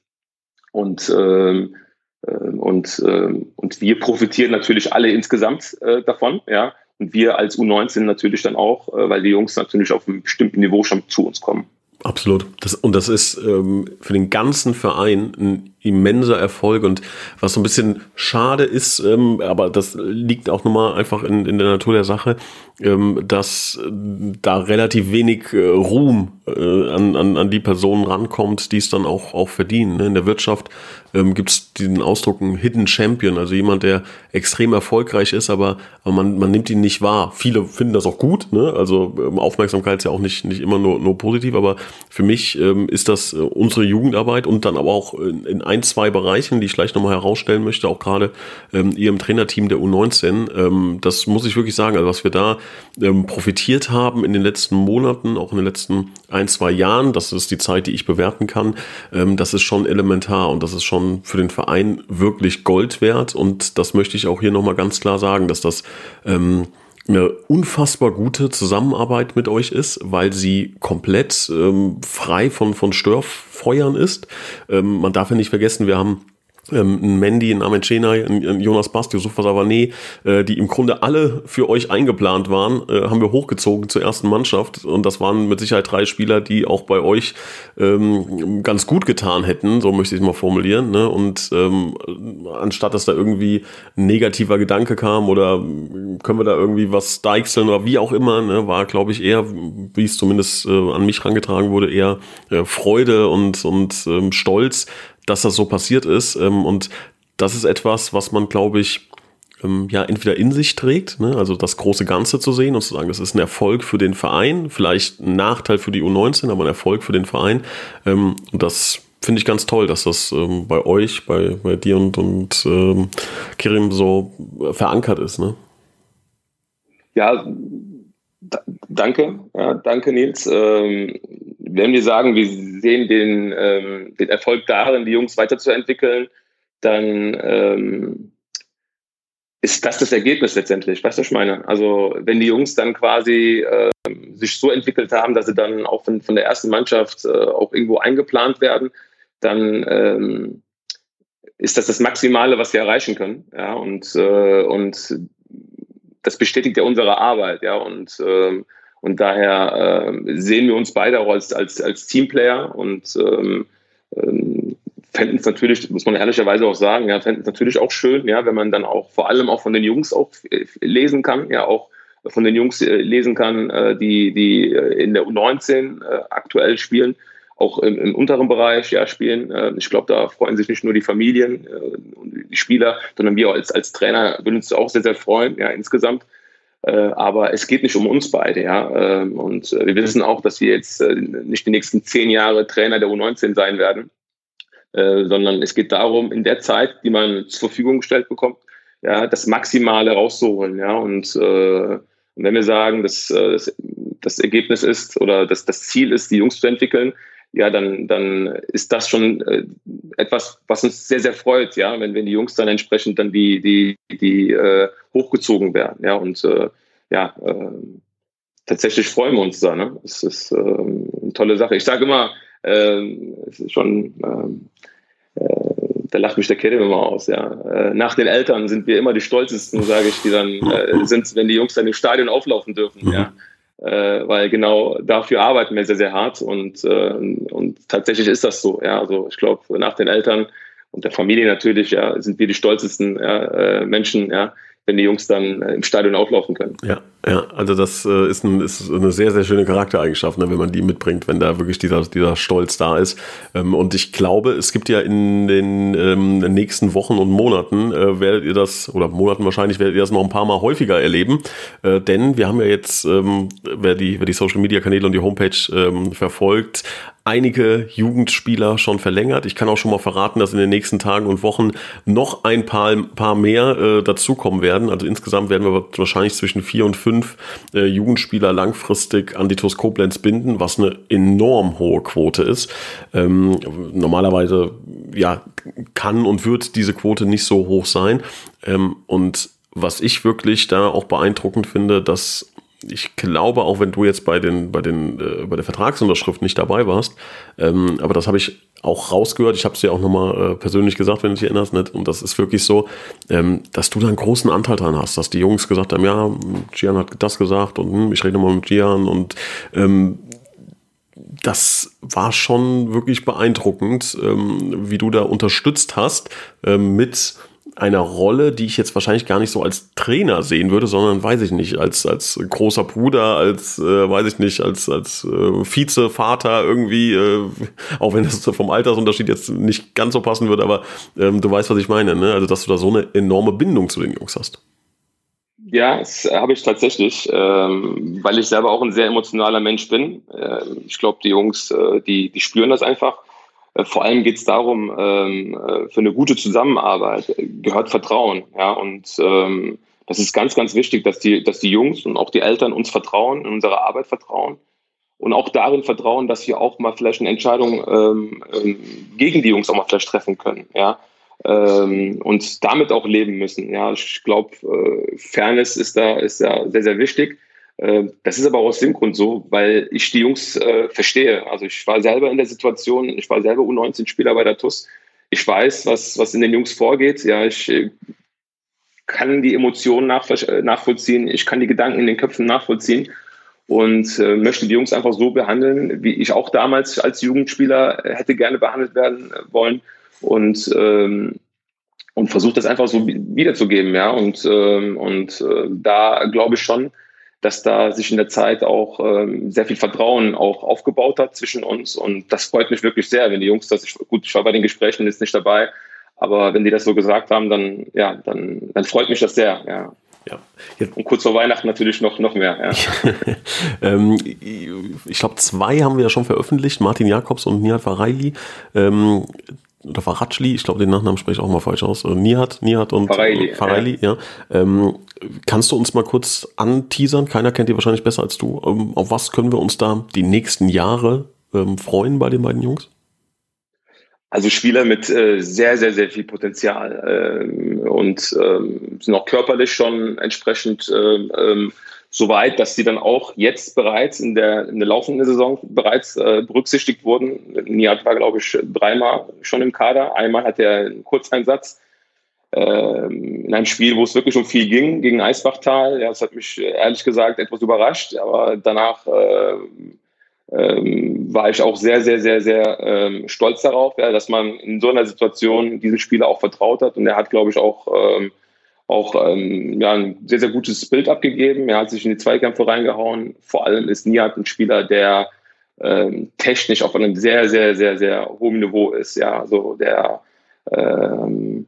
Und, ähm, äh, und, äh, und wir profitieren natürlich alle insgesamt äh, davon, ja. Und wir als U19 natürlich dann auch, äh, weil die Jungs natürlich auf einem bestimmten Niveau schon zu uns kommen. Absolut. Das, und das ist ähm, für den ganzen Verein ein immenser Erfolg und was so ein bisschen schade ist, ähm, aber das liegt auch nochmal einfach in, in der Natur der Sache, ähm, dass da relativ wenig äh, Ruhm äh, an, an, an die Personen rankommt, die es dann auch, auch verdienen. Ne? In der Wirtschaft ähm, gibt es diesen Ausdruck ein Hidden Champion, also jemand, der extrem erfolgreich ist, aber, aber man, man nimmt ihn nicht wahr. Viele finden das auch gut, ne? also ähm, Aufmerksamkeit ist ja auch nicht, nicht immer nur, nur positiv, aber für mich ähm, ist das äh, unsere Jugendarbeit und dann aber auch in, in ein, zwei Bereichen, die ich gleich nochmal herausstellen möchte, auch gerade ähm, ihr im Trainerteam der U19, ähm, das muss ich wirklich sagen, also was wir da ähm, profitiert haben in den letzten Monaten, auch in den letzten ein, zwei Jahren, das ist die Zeit, die ich bewerten kann, ähm, das ist schon elementar und das ist schon für den Verein wirklich Gold wert. Und das möchte ich auch hier nochmal ganz klar sagen, dass das ähm, eine unfassbar gute Zusammenarbeit mit euch ist, weil sie komplett ähm, frei von, von Störfeuern ist. Ähm, man darf ja nicht vergessen, wir haben ähm, Mandy, ein Amencena, ein Jonas Bast, Yusufa Savane, äh, die im Grunde alle für euch eingeplant waren, äh, haben wir hochgezogen zur ersten Mannschaft. Und das waren mit Sicherheit drei Spieler, die auch bei euch ähm, ganz gut getan hätten, so möchte ich es mal formulieren. Ne? Und ähm, anstatt dass da irgendwie ein negativer Gedanke kam oder können wir da irgendwie was deichseln oder wie auch immer, ne, war, glaube ich, eher, wie es zumindest äh, an mich rangetragen wurde, eher äh, Freude und, und ähm, Stolz, dass das so passiert ist. Ähm, und das ist etwas, was man, glaube ich, ähm, ja, entweder in sich trägt, ne? also das große Ganze zu sehen und zu sagen, das ist ein Erfolg für den Verein, vielleicht ein Nachteil für die U19, aber ein Erfolg für den Verein. Ähm, und das finde ich ganz toll, dass das ähm, bei euch, bei, bei dir und, und ähm, Kirim so verankert ist. Ne? Ja, danke, ja, danke Nils. Ähm, wenn wir sagen, wir sehen den, ähm, den Erfolg darin, die Jungs weiterzuentwickeln, dann ähm, ist das das Ergebnis letztendlich. Weißt du, was ich meine? Also, wenn die Jungs dann quasi äh, sich so entwickelt haben, dass sie dann auch von, von der ersten Mannschaft äh, auch irgendwo eingeplant werden, dann ähm, ist das das Maximale, was wir erreichen können. Ja, und, äh, und das bestätigt ja unsere Arbeit. Ja, und ähm, und daher äh, sehen wir uns beide auch als, als, als Teamplayer und ähm, ähm, fänden es natürlich, muss man ehrlicherweise auch sagen, ja, fänden es natürlich auch schön, ja, wenn man dann auch vor allem auch von den Jungs auch lesen kann, ja, auch von den Jungs äh, lesen kann, äh, die, die äh, in der U19 äh, aktuell spielen, auch im, im unteren Bereich ja, spielen. Äh, ich glaube, da freuen sich nicht nur die Familien und die Spieler, sondern wir als, als Trainer würden uns auch sehr, sehr freuen, ja, insgesamt äh, aber es geht nicht um uns beide, ja. Ähm, und äh, wir wissen auch, dass wir jetzt äh, nicht die nächsten zehn Jahre Trainer der U19 sein werden, sondern es geht darum, in der Zeit, die man zur Verfügung gestellt bekommt, ja, das Maximale rauszuholen, ja. Und, und wenn wir sagen, dass das, das Ergebnis ist oder dass das Ziel ist, die Jungs zu entwickeln, ja, dann, dann ist das schon äh, etwas, was uns sehr, sehr freut, ja, wenn, wenn die Jungs dann entsprechend dann die, die, die äh, hochgezogen werden, ja, und äh, ja, äh, tatsächlich freuen wir uns da, ne? Es ist äh, eine tolle Sache. Ich sage immer, äh, es ist schon, äh, äh, da lacht mich der Kerl immer aus, ja. Äh, nach den Eltern sind wir immer die stolzesten, sage ich, die dann sind, wenn die Jungs dann im Stadion auflaufen dürfen, mhm. ja äh, weil genau dafür arbeiten wir sehr, sehr hart und, äh, und tatsächlich ist das so. Ja, also ich glaube, nach den Eltern und der Familie natürlich, ja, sind wir die stolzesten ja, äh, Menschen, ja, wenn die Jungs dann äh, im Stadion auflaufen können. Ja, ja, also das äh, ist, ein, ist eine sehr, sehr schöne Charaktereigenschaft, ne, wenn man die mitbringt, wenn da wirklich dieser, dieser Stolz da ist. Ähm, und ich glaube, es gibt ja in den ähm, nächsten Wochen und Monaten, äh, werdet ihr das, oder Monaten wahrscheinlich, werdet ihr das noch ein paar Mal häufiger erleben. Denn wir haben ja jetzt, ähm, wer, die, wer die Social Media Kanäle und die Homepage verfolgt, einige Jugendspieler schon verlängert. Ich kann auch schon mal verraten, dass in den nächsten Tagen und Wochen noch ein paar, paar mehr äh, dazukommen werden. Also insgesamt werden wir wahrscheinlich zwischen vier und fünf äh, Jugendspieler langfristig an die TuS Koblenz binden, was eine enorm hohe Quote ist. Ähm, normalerweise ja, kann und wird diese Quote nicht so hoch sein. Ähm, und was ich wirklich da auch beeindruckend finde, dass ich glaube, auch wenn du jetzt bei den, bei den, äh, bei der Vertragsunterschrift nicht dabei warst, ähm, aber das habe ich auch rausgehört. Ich habe es dir auch nochmal äh, persönlich gesagt, wenn du dich erinnerst, nicht? und das ist wirklich so, ähm, dass du da einen großen Anteil dran hast, dass die Jungs gesagt haben, ja, Gian hat das gesagt und hm, ich rede nochmal mit Gian und ähm, das war schon wirklich beeindruckend, ähm, wie du da unterstützt hast ähm, mit einer Rolle, die ich jetzt wahrscheinlich gar nicht so als Trainer sehen würde, sondern weiß ich nicht, als, als großer Bruder, als, äh, weiß ich nicht, als, als äh, Vizevater irgendwie, äh, auch wenn das vom Altersunterschied jetzt nicht ganz so passen würde, aber ähm, du weißt, was ich meine, ne? Also, dass du da so eine enorme Bindung zu den Jungs hast. Ja, das habe ich tatsächlich, ähm, weil ich selber auch ein sehr emotionaler Mensch bin. Ähm, ich glaube, die Jungs, äh, die, die spüren das einfach. Äh, vor allem geht es darum, ähm, äh, für eine gute Zusammenarbeit gehört Vertrauen. Ja, und ähm, das ist ganz, ganz wichtig, dass die, dass die Jungs und auch die Eltern uns vertrauen, in unsere Arbeit vertrauen und auch darin vertrauen, dass wir auch mal vielleicht eine Entscheidung ähm, gegen die Jungs auch mal vielleicht treffen können. Ja, und damit auch leben müssen. Ja, ich glaube, äh, Fairness ist da, ist da sehr, sehr wichtig. Äh, das ist aber auch aus dem Grund so, weil ich die Jungs äh, verstehe. Also ich war selber in der Situation, ich war selber U19-Spieler bei der TUS. Ich weiß, was, was in den Jungs vorgeht. Ja, ich äh, kann die Emotionen äh, nachvollziehen, ich kann die Gedanken in den Köpfen nachvollziehen und äh, möchte die Jungs einfach so behandeln, wie ich auch damals als Jugendspieler hätte gerne behandelt werden wollen und, ähm, und versucht das einfach so wiederzugeben. Ja? Und, ähm, und äh, da glaube ich schon, dass da sich in der Zeit auch ähm, sehr viel Vertrauen auch aufgebaut hat zwischen uns. Und das freut mich wirklich sehr, wenn die Jungs das, ich, gut, ich war bei den Gesprächen jetzt nicht dabei, aber wenn die das so gesagt haben, dann, ja, dann, dann freut mich das sehr, ja. Ja. Und kurz vor Weihnachten natürlich noch, noch mehr. Ja. ähm, ich glaube, zwei haben wir ja schon veröffentlicht, Martin Jakobs und Nihat Vareili. Ähm, oder Faratschli, ich glaube, den Nachnamen spreche ich auch mal falsch aus. Äh, Nihat, Nihat und Fareili, Fareili ja. ja. Ähm, kannst du uns mal kurz anteasern? Keiner kennt die wahrscheinlich besser als du. Ähm, auf was können wir uns da die nächsten Jahre ähm, freuen bei den beiden Jungs? Also Spieler mit äh, sehr, sehr, sehr viel Potenzial ähm, und ähm, sind auch körperlich schon entsprechend ähm so weit, dass sie dann auch jetzt bereits in der, in der laufenden Saison bereits äh, berücksichtigt wurden. Niat war, glaube ich, dreimal schon im Kader. Einmal hat er einen Kurzeinsatz äh, in einem Spiel, wo es wirklich um viel ging, gegen Eisbachtal. Ja, das hat mich ehrlich gesagt etwas überrascht, aber danach äh, ähm, war ich auch sehr, sehr, sehr, sehr ähm, stolz darauf, ja, dass man in so einer Situation diesem Spieler auch vertraut hat. Und er hat, glaube ich, auch ähm, auch ähm, ja, ein sehr, sehr gutes Bild abgegeben. Er hat sich in die Zweikämpfe reingehauen. Vor allem ist Nihat ein Spieler, der ähm, technisch auf einem sehr, sehr, sehr, sehr hohen Niveau ist. Ja, also der ähm,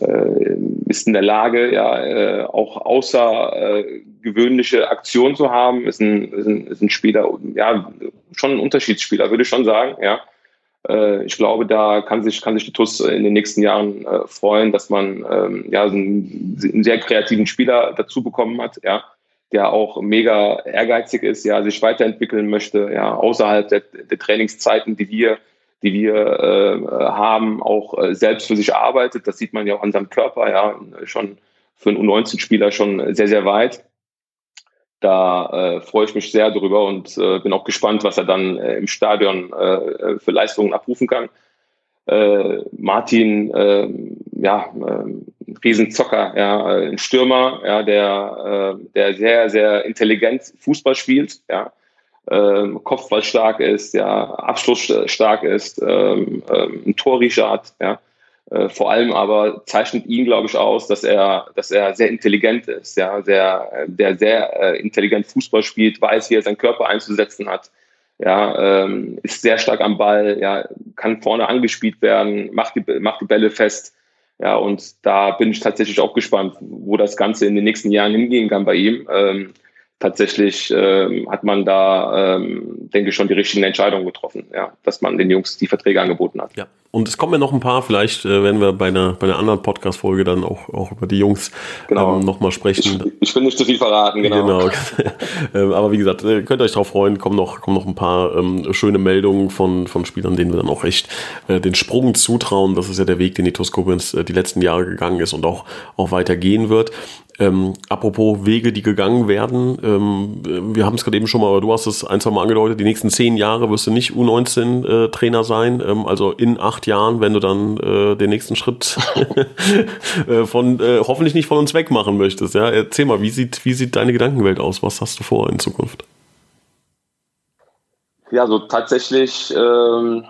äh, ist in der Lage, ja, äh, auch außergewöhnliche äh, Aktionen zu haben. Ist ein, ist ein, ist ein Spieler, ja, schon ein Unterschiedsspieler, würde ich schon sagen. Ja, ich glaube, da kann sich, kann sich die TUS in den nächsten Jahren äh, freuen, dass man ähm, ja, so einen, einen, sehr kreativen Spieler dazu bekommen hat, ja, der auch mega ehrgeizig ist, ja, sich weiterentwickeln möchte, ja, außerhalb der, der Trainingszeiten, die wir, die wir äh, haben, auch äh, selbst für sich arbeitet. Das sieht man ja auch an seinem Körper, ja, schon für einen U19-Spieler schon sehr, sehr weit. Da äh, freue ich mich sehr drüber und äh, bin auch gespannt, was er dann äh, im Stadion äh, für Leistungen abrufen kann. Äh, Martin, ähm, ja, ein ähm, Riesenzocker, ja, ein Stürmer, ja, der, äh, der sehr, sehr intelligent Fußball spielt, ja, ähm, Kopfballstark ist, ja, abschlussstark ist, ähm, ein Torriecher hat, ja. Äh, vor allem aber zeichnet ihn, glaube ich, aus, dass er, dass er sehr intelligent ist, ja, sehr, der sehr äh, intelligent Fußball spielt, weiß, wie er seinen Körper einzusetzen hat, ja, ähm, ist sehr stark am Ball, ja, kann vorne angespielt werden, macht die, macht die Bälle fest, ja, und da bin ich tatsächlich auch gespannt, wo das Ganze in den nächsten Jahren hingehen kann bei ihm. Ähm, tatsächlich ähm, hat man da, ähm, denke ich, schon die richtigen Entscheidungen getroffen, ja, dass man den Jungs die Verträge angeboten hat. Ja, und es kommen ja noch ein paar, vielleicht äh, werden wir bei einer, bei einer anderen Podcast-Folge dann auch, auch über die Jungs genau. ähm, nochmal sprechen. Ich, ich, will nicht zu viel verraten, genau. genau. Ähm, aber wie gesagt, äh, könnt ihr euch darauf freuen, kommen noch, kommen noch ein paar ähm, schöne Meldungen von, von Spielern, denen wir dann auch echt äh, den Sprung zutrauen. Das ist ja der Weg, den die Toskopins äh, die letzten Jahre gegangen ist und auch, auch weiter gehen wird. Ähm, apropos Wege, die gegangen werden, ähm, wir haben es gerade eben schon mal, aber du hast es ein, zwei Mal angedeutet, die nächsten zehn Jahre wirst du nicht U19-Trainer äh, sein, ähm, also in acht Jahren, wenn du dann äh, den nächsten Schritt äh, von äh, hoffentlich nicht von uns weg machen möchtest. Ja? Erzähl mal, wie sieht, wie sieht deine Gedankenwelt aus? Was hast du vor in Zukunft? Ja, so tatsächlich ähm,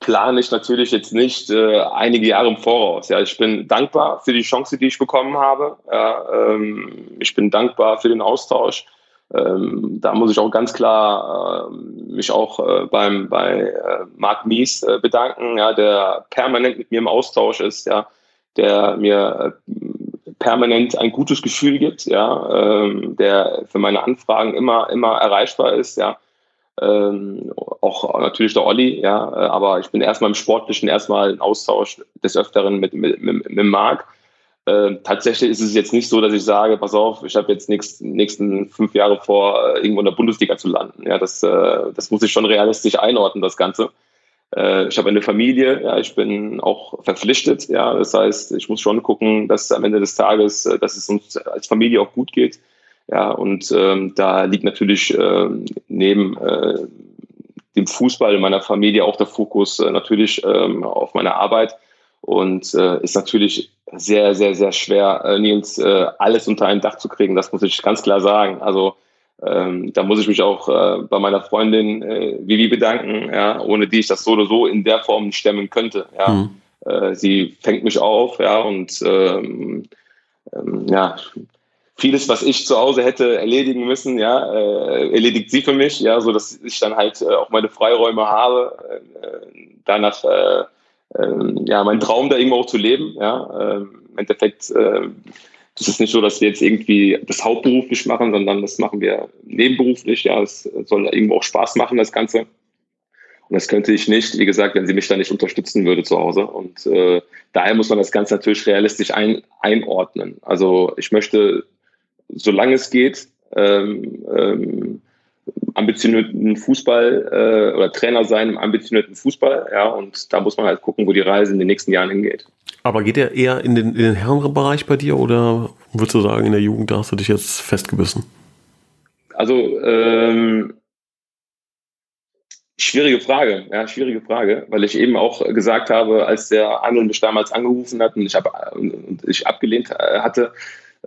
plane ich natürlich jetzt nicht äh, einige Jahre im Voraus. Ja, ich bin dankbar für die Chance, die ich bekommen habe. Ja, ähm, ich bin dankbar für den Austausch. Ähm, da muss ich auch ganz klar äh, mich auch äh, beim bei äh, Marc Mies äh, bedanken, ja, der permanent mit mir im Austausch ist, ja, der mir äh, permanent ein gutes Gefühl gibt, ja, ähm, der für meine Anfragen immer immer erreichbar ist, ja. Ähm, auch natürlich der Olli, ja, äh, aber ich bin erstmal im Sportlichen erstmal im Austausch des Öfteren mit, mit, mit, mit Marc. Äh, tatsächlich ist es jetzt nicht so, dass ich sage, pass auf, ich habe jetzt nächst, nächsten fünf Jahre vor, äh, irgendwo in der Bundesliga zu landen. Ja, das, äh, das muss ich schon realistisch einordnen, das Ganze. Äh, ich habe eine Familie, ja, ich bin auch verpflichtet, ja, das heißt, ich muss schon gucken, dass am Ende des Tages, äh, dass es uns als Familie auch gut geht. Ja, und ähm, da liegt natürlich ähm, neben äh, dem Fußball in meiner Familie auch der Fokus äh, natürlich ähm, auf meine Arbeit und äh, ist natürlich sehr, sehr, sehr schwer, äh, Nils, äh, alles unter ein Dach zu kriegen. Das muss ich ganz klar sagen. Also ähm, da muss ich mich auch äh, bei meiner Freundin äh, Vivi bedanken, ja, ohne die ich das so oder so in der Form stemmen könnte. Ja. Mhm. Äh, sie fängt mich auf, ja, und ähm, ähm, ja, vieles, was ich zu Hause hätte erledigen müssen, ja, äh, erledigt sie für mich, ja, so dass ich dann halt äh, auch meine Freiräume habe, äh, danach äh, ähm, ja, mein Traum da irgendwo auch zu leben. Ja, ähm, Im Endeffekt äh, das ist nicht so, dass wir jetzt irgendwie das hauptberuflich machen, sondern das machen wir nebenberuflich. Ja, es soll irgendwo auch Spaß machen, das Ganze. Und das könnte ich nicht, wie gesagt, wenn sie mich da nicht unterstützen würde zu Hause. Und äh, daher muss man das Ganze natürlich realistisch ein, einordnen. Also ich möchte, solange es geht, ähm, ähm, ambitionierten Fußball äh, oder Trainer sein im ambitionierten Fußball. Ja, und da muss man halt gucken, wo die Reise in den nächsten Jahren hingeht. Aber geht er eher in den, in den Herrenbereich bei dir oder würdest du sagen, in der Jugend da hast du dich jetzt festgebissen? Also, ähm, schwierige Frage, ja, schwierige Frage, weil ich eben auch gesagt habe, als der Arnold mich damals angerufen hat und ich, hab, und ich abgelehnt äh, hatte,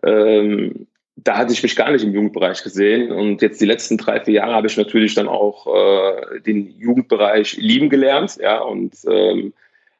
ähm, da hatte ich mich gar nicht im Jugendbereich gesehen. Und jetzt die letzten drei, vier Jahre habe ich natürlich dann auch äh, den Jugendbereich lieben gelernt. Ja, und ähm,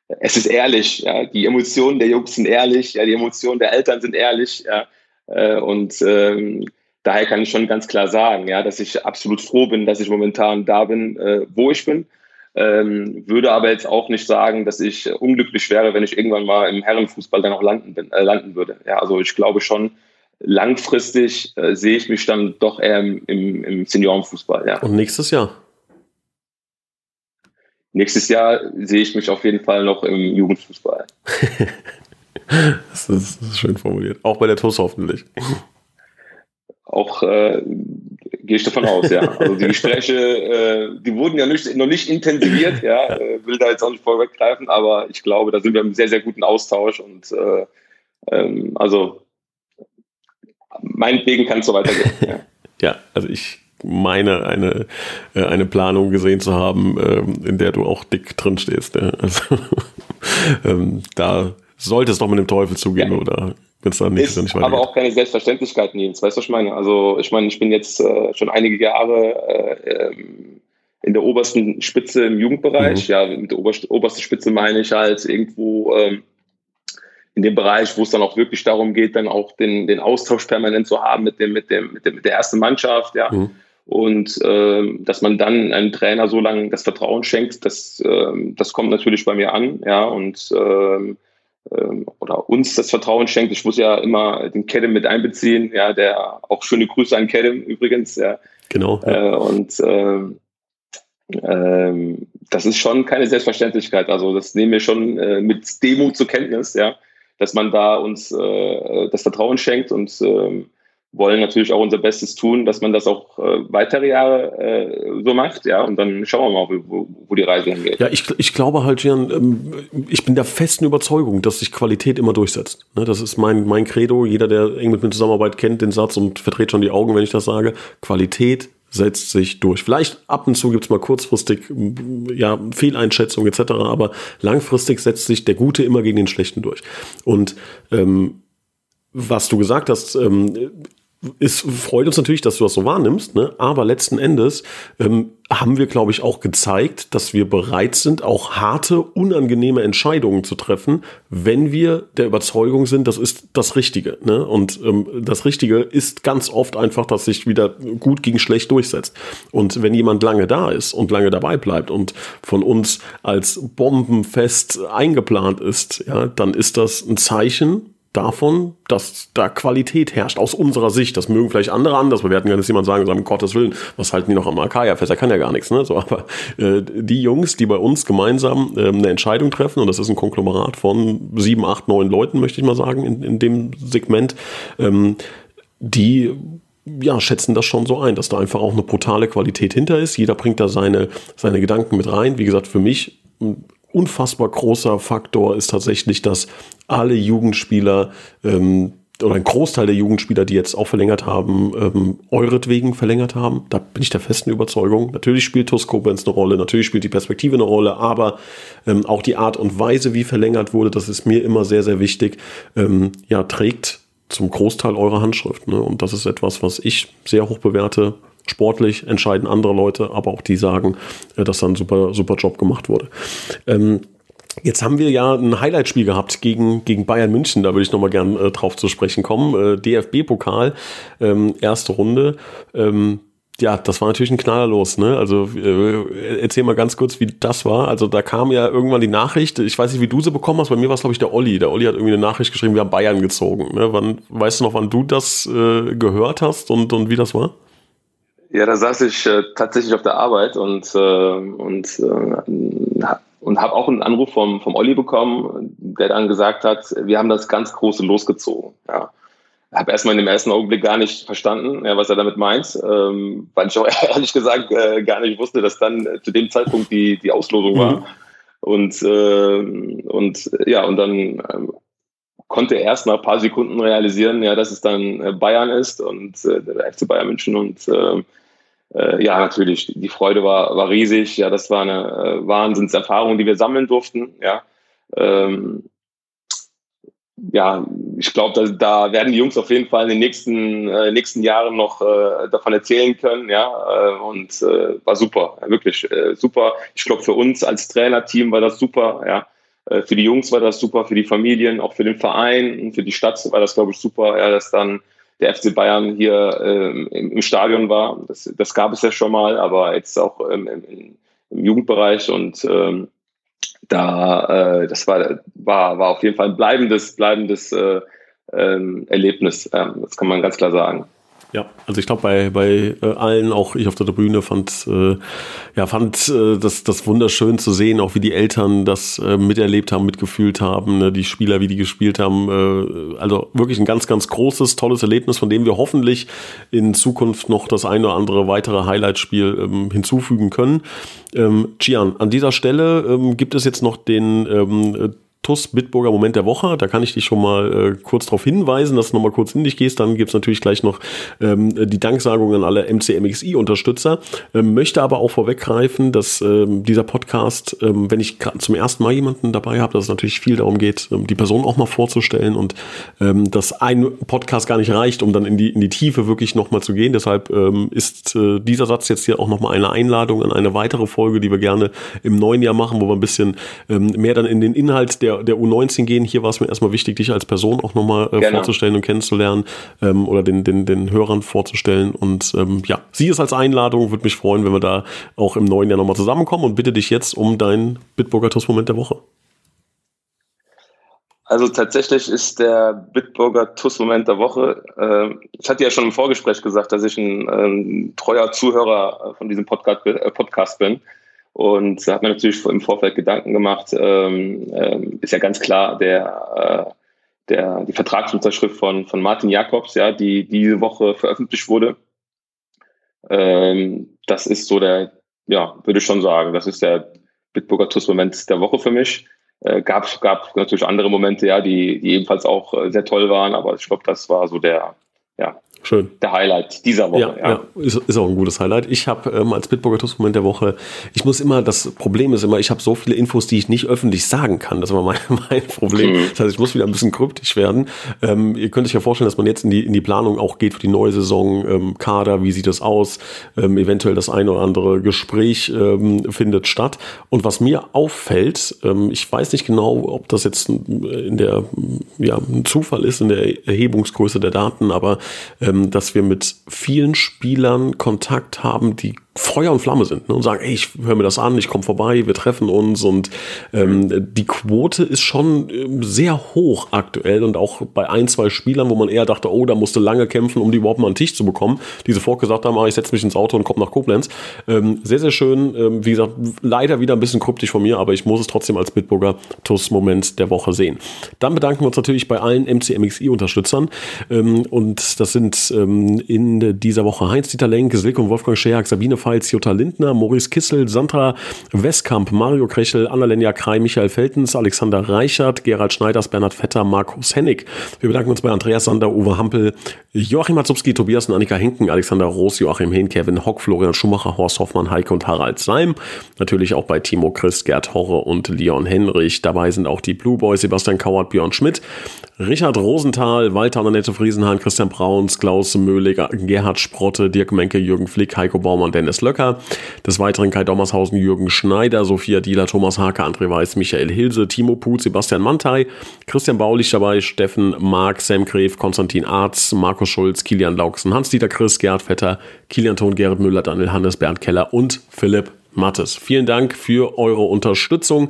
es ist ehrlich, ja, die Emotionen der Jungs sind ehrlich, ja, die Emotionen der Eltern sind ehrlich, ja. Äh, und ähm, daher kann ich schon ganz klar sagen, ja, dass ich absolut froh bin, dass ich momentan da bin, äh, wo ich bin. Ähm, würde aber jetzt auch nicht sagen, dass ich unglücklich wäre, wenn ich irgendwann mal im Herrenfußball dann auch landen, bin, äh, landen würde. Ja, also ich glaube schon, langfristig äh, sehe ich mich dann doch eher im, im, im Seniorenfußball. Ja. Und nächstes Jahr? Nächstes Jahr sehe ich mich auf jeden Fall noch im Jugendfußball. das, ist, das, ist, schön formuliert. Auch bei der TUS hoffentlich. Auch äh, gehe ich davon aus, ja. Also die Gespräche, äh, die wurden ja nicht, noch nicht intensiviert, ja. Äh, will da jetzt auch nicht vorweggreifen, aber ich glaube, da sind wir im sehr, sehr guten Austausch und äh, ähm, also meinetwegen kann es so weitergehen. Ja. ja, also ich meine, eine, äh, eine Planung gesehen zu haben, ähm, in der du auch dick drin stehst. Also, ähm, da sollte es doch mit dem Teufel zugehen, ja. oder? Wenn es da nicht, ist nicht aber auch keine Selbstverständlichkeit, Nils. Weißt du, was ich meine? Also, ich meine, ich bin jetzt äh, schon einige Jahre äh, ähm, in der obersten Spitze im Jugendbereich. Mhm. Ja, mit der obersten Spitze meine ich halt irgendwo ähm, in dem Bereich, wo es dann auch wirklich darum geht, dann auch den, den Austausch permanent zu haben mit dem, mit dem, mit dem, mit der ersten Mannschaft, ja. Mhm. Und ähm, dass man dann einem Trainer so lange das Vertrauen schenkt, das, ähm, das kommt natürlich bei mir an, ja, und ähm, oder uns das Vertrauen schenkt. Ich muss ja immer den Kedem mit einbeziehen, ja, der auch schöne Grüße an Kedem übrigens, ja. Genau. Ja. Äh, und ähm, ähm, das ist schon keine Selbstverständlichkeit. Also das nehmen wir schon äh, mit Demut zur Kenntnis, ja dass man da uns äh, das Vertrauen schenkt und ähm, wollen natürlich auch unser Bestes tun, dass man das auch äh, weitere Jahre äh, so macht, ja, und dann schauen wir mal, wo, wo die Reise hingeht. Ja, ich, ich glaube halt, Jan, ähm, ich bin der festen Überzeugung, dass sich Qualität immer durchsetzt. Ne, das ist mein, mein Credo. Jeder, der eng mit mir Zusammenarbeit kennt, den Satz und verdreht schon die Augen, wenn ich das sage. Qualität setzt sich durch. Vielleicht ab und zu gibt's mal kurzfristig ja, Fehleinschätzung etc., aber langfristig setzt sich der Gute immer gegen den Schlechten durch. Und ähm, was du gesagt hast, ähm, es freut uns natürlich, dass du das so wahrnimmst, ne? aber letzten Endes ähm, haben wir, glaube ich, auch gezeigt, dass wir bereit sind, auch harte, unangenehme Entscheidungen zu treffen, wenn wir der Überzeugung sind, das ist das Richtige. Ne? Und ähm, das Richtige ist ganz oft einfach, dass sich wieder gut gegen schlecht durchsetzt. Und wenn jemand lange da ist und lange dabei bleibt und von uns als bombenfest eingeplant ist, ja, dann ist das ein Zeichen, davon, dass da Qualität herrscht, aus unserer Sicht. Das mögen vielleicht andere anders bewerten, kann jetzt jemand sagen, um Gottes Willen, was halten die noch am Akaya fest? Er kann ja gar nichts, ne? So, aber äh, die Jungs, die bei uns gemeinsam äh, eine Entscheidung treffen, und das ist ein Konglomerat von sieben, acht, neun Leuten, möchte ich mal sagen, in, in dem Segment, ähm, die ja, schätzen das schon so ein, dass da einfach auch eine brutale Qualität hinter ist. Jeder bringt da seine, seine Gedanken mit rein. Wie gesagt, für mich unfassbar großer Faktor ist tatsächlich, dass alle Jugendspieler ähm, oder ein Großteil der Jugendspieler, die jetzt auch verlängert haben, ähm, euretwegen verlängert haben. Da bin ich der festen Überzeugung. Natürlich spielt TuS Koblenz eine Rolle, natürlich spielt die Perspektive eine Rolle, aber ähm, auch die Art und Weise, wie verlängert wurde, das ist mir immer sehr, sehr wichtig, ähm, ja, trägt zum Großteil eure Handschrift. Ne? Und das ist etwas, was ich sehr hoch bewerte sportlich entscheiden andere Leute, aber auch die sagen, äh, dass da ein super, super Job gemacht wurde. Ähm, Jetzt haben wir ja ein Highlight-Spiel gehabt gegen, gegen Bayern München, da würde ich nochmal gern äh, drauf zu sprechen kommen. Äh, DFB-Pokal, ähm, erste Runde. Ähm, ja, das war natürlich ein Knaller los, ne? Also äh, erzähl mal ganz kurz, wie das war. Also da kam ja irgendwann die Nachricht, ich weiß nicht, wie du sie bekommen hast, bei mir war es, glaube ich, der Olli. Der Olli hat irgendwie eine Nachricht geschrieben, wir haben Bayern gezogen. Ne? Wann, weißt du noch, wann du das äh, gehört hast und, und wie das war? Ja, da saß ich äh, tatsächlich auf der Arbeit und, äh, und, äh, und habe auch einen Anruf vom, vom Olli bekommen, der dann gesagt hat, wir haben das ganz große losgezogen. Ja. Habe erstmal in dem ersten Augenblick gar nicht verstanden, ja, was er damit meint, ähm, weil ich auch ehrlich gesagt äh, gar nicht wusste, dass dann äh, zu dem Zeitpunkt die, die Auslosung war. Mhm. Und, äh, und ja, und dann äh, konnte erst nach ein paar Sekunden realisieren, ja, dass es dann äh, Bayern ist und äh, der FC Bayern München und äh, äh, ja, natürlich, die Freude war, war riesig. Ja, das war eine äh, Wahnsinnserfahrung, die wir sammeln durften. Ja, ähm, ja ich glaube, da, da werden die Jungs auf jeden Fall in den nächsten, äh, nächsten Jahren noch äh, davon erzählen können. Ja, äh, und äh, war super, wirklich super. Ich glaube, für uns als Trainerteam war das super. Ja, für die Jungs war das super, für die Familien, auch für den Verein und für die Stadt war das, glaube ich, super, ja, dass dann der FC Bayern hier ähm, im, im, Stadion war. Das, das gab es ja schon mal, aber jetzt auch ähm, im, im, Jugendbereich und ähm, da, äh, das war, war, war auf jeden Fall ein bleibendes, bleibendes äh, ähm, Erlebnis. Ähm, das kann man ganz klar sagen. Ja, also ich glaube bei bei äh, allen, auch ich auf der Tribüne fand äh, ja fand äh, das das wunderschön zu sehen, auch wie die Eltern das äh, miterlebt haben, mitgefühlt haben, ne, die Spieler wie die gespielt haben, äh, also wirklich ein ganz ganz großes tolles Erlebnis, von dem wir hoffentlich in Zukunft noch das eine oder andere weitere Highlight-Spiel ähm, hinzufügen können. Ähm, Gian, an dieser Stelle ähm, gibt es jetzt noch den ähm, TUS Bitburger Moment der Woche. Da kann ich dich schon mal äh, kurz darauf hinweisen, dass du noch mal kurz in dich gehst. Dann gibt's natürlich gleich noch ähm, die Danksagung an alle MCMXI-Unterstützer. Ähm, möchte aber auch vorweggreifen, dass ähm, dieser Podcast, ähm, wenn ich zum ersten Mal jemanden dabei habe, dass es natürlich viel darum geht, ähm, die Person auch mal vorzustellen und ähm, dass ein Podcast gar nicht reicht, um dann in die, in die Tiefe wirklich noch mal zu gehen. Deshalb ähm, ist äh, dieser Satz jetzt hier auch noch mal eine Einladung an eine weitere Folge, die wir gerne im neuen Jahr machen, wo wir ein bisschen ähm, mehr dann in den Inhalt der der, U19 gehen. Hier war es mir erstmal wichtig, dich als Person auch nochmal äh, vorzustellen und kennenzulernen ähm, oder den, den, den Hörern vorzustellen. Und ähm, ja, sieh es als Einladung. Würde mich freuen, wenn wir da auch im neuen Jahr nochmal zusammenkommen und bitte dich jetzt um deinen Bitburger TUS-Moment der Woche. Also tatsächlich ist der Bitburger TUS-Moment der Woche, äh, ich hatte ja schon im Vorgespräch gesagt, dass ich ein, ein treuer Zuhörer von diesem Podcast, äh, Podcast bin. Und da hat man natürlich im Vorfeld Gedanken gemacht. Ähm, ähm, ist ja ganz klar der, äh, der, die Vertragsunterschrift von, von Martin Jakobs, ja, die diese Woche veröffentlicht wurde. Ähm, das ist so der, ja, würde ich schon sagen, das ist der Bitburger TUS-Moment der Woche für mich. Äh, gab, gab natürlich andere Momente, ja, die, die ebenfalls auch äh, sehr toll waren, aber ich glaube, das war so der, ja, Schön. der Highlight dieser Woche. Ja, ja. ja. Ist, ist, auch ein gutes Highlight. Ich habe ähm, als Bitburger TUS-Moment der Woche, ich muss immer, das Problem ist immer, ich habe so viele Infos, die ich nicht öffentlich sagen kann. Das ist immer mein, mein Problem. Mhm. Das heißt, ich muss wieder ein bisschen kryptisch werden. Ähm, ihr könnt euch ja vorstellen, dass man jetzt in die, in die Planung auch geht für die neue Saison. Ähm, Kader, wie sieht das aus? Ähm, eventuell das eine oder andere Gespräch ähm, findet statt. Und was mir auffällt, ähm, ich weiß nicht genau, ob das jetzt in der, ja, ein Zufall ist, in der Erhebungsgröße der Daten, aber ähm, dass wir mit vielen Spielern Kontakt haben, die Feuer und Flamme sind ne, und sagen, ey, ich höre mir das an, ich komme vorbei, wir treffen uns und ähm, die Quote ist schon ähm, sehr hoch aktuell und auch bei ein, zwei Spielern, wo man eher dachte, oh, da musste lange kämpfen, um die überhaupt mal an den Tisch zu bekommen, die sofort gesagt haben, ah, ich setze mich ins Auto und komme nach Koblenz. Ähm, sehr, sehr schön, ähm, wie gesagt, leider wieder ein bisschen kryptisch von mir, aber ich muss es trotzdem als Bitburger TUS-Moment der Woche sehen. Dann bedanken wir uns natürlich bei allen MCMXI-Unterstützern ähm, und das sind ähm, in dieser Woche Heinz-Dieter Lenk, Silke und Wolfgang Scherk, Sabine Pfalz, Jutta Lindner, Maurice Kissel, Sandra Westkamp, Mario Krechel, Annalenja Krei, Michael Feltens, Alexander Reichert, Gerald Schneiders, Bernhard Vetter, Markus Hennig. Wir bedanken uns bei Andreas Sander, Uwe Hampel, Joachim Matzubski, Tobias und Annika Henken, Alexander Roos, Joachim Hehn, Kevin Hock, Florian Schumacher, Horst Hoffmann, Heike und Harald Seim. Natürlich auch bei Timo Christ, Gerd Horre und Leon Henrich. Dabei sind auch die Blue Boys, Sebastian Kauert, Björn Schmidt, Richard Rosenthal, Walter Annette Friesenhahn, Christian Brauns, Klaus Möhliger, Gerhard Sprotte, Dirk Menke, Jürgen Flick, Heiko Baumann, Dennis Löcker. Des Weiteren Kai Dommershausen, Jürgen Schneider, Sophia Dieler, Thomas Hake, André Weiß, Michael Hilse, Timo Put, Sebastian Mantei, Christian Baulich dabei, Steffen Mark, Sam Gref, Konstantin Arz, Markus Schulz, Kilian Lauksen, Hans-Dieter Chris, Gerhard Vetter, Kilian Thon, Gerrit Müller, Daniel Hannes, Bernd Keller und Philipp Mattes. Vielen Dank für eure Unterstützung.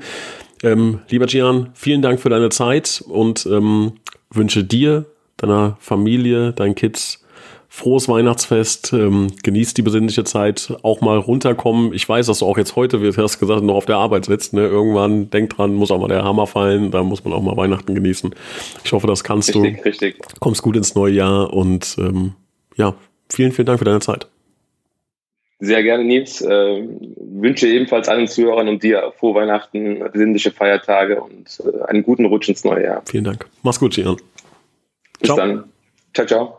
Ähm, lieber Gian, vielen Dank für deine Zeit und ähm, wünsche dir, deiner Familie, deinen Kids frohes Weihnachtsfest, ähm, genießt die besinnliche Zeit, auch mal runterkommen. Ich weiß, dass du auch jetzt heute, wie du hast gesagt, noch auf der Arbeit sitzt. Ne? Irgendwann, denk dran, muss auch mal der Hammer fallen, da muss man auch mal Weihnachten genießen. Ich hoffe, das kannst richtig, du. Richtig. Kommst gut ins neue Jahr und ähm, ja, vielen, vielen Dank für deine Zeit. Sehr gerne, Nils. Äh, wünsche ebenfalls allen Zuhörern und dir frohe Weihnachten, besinnliche Feiertage und äh, einen guten Rutsch ins neue Jahr. Vielen Dank. Mach's gut, Gian. Bis ciao. dann. Ciao, ciao.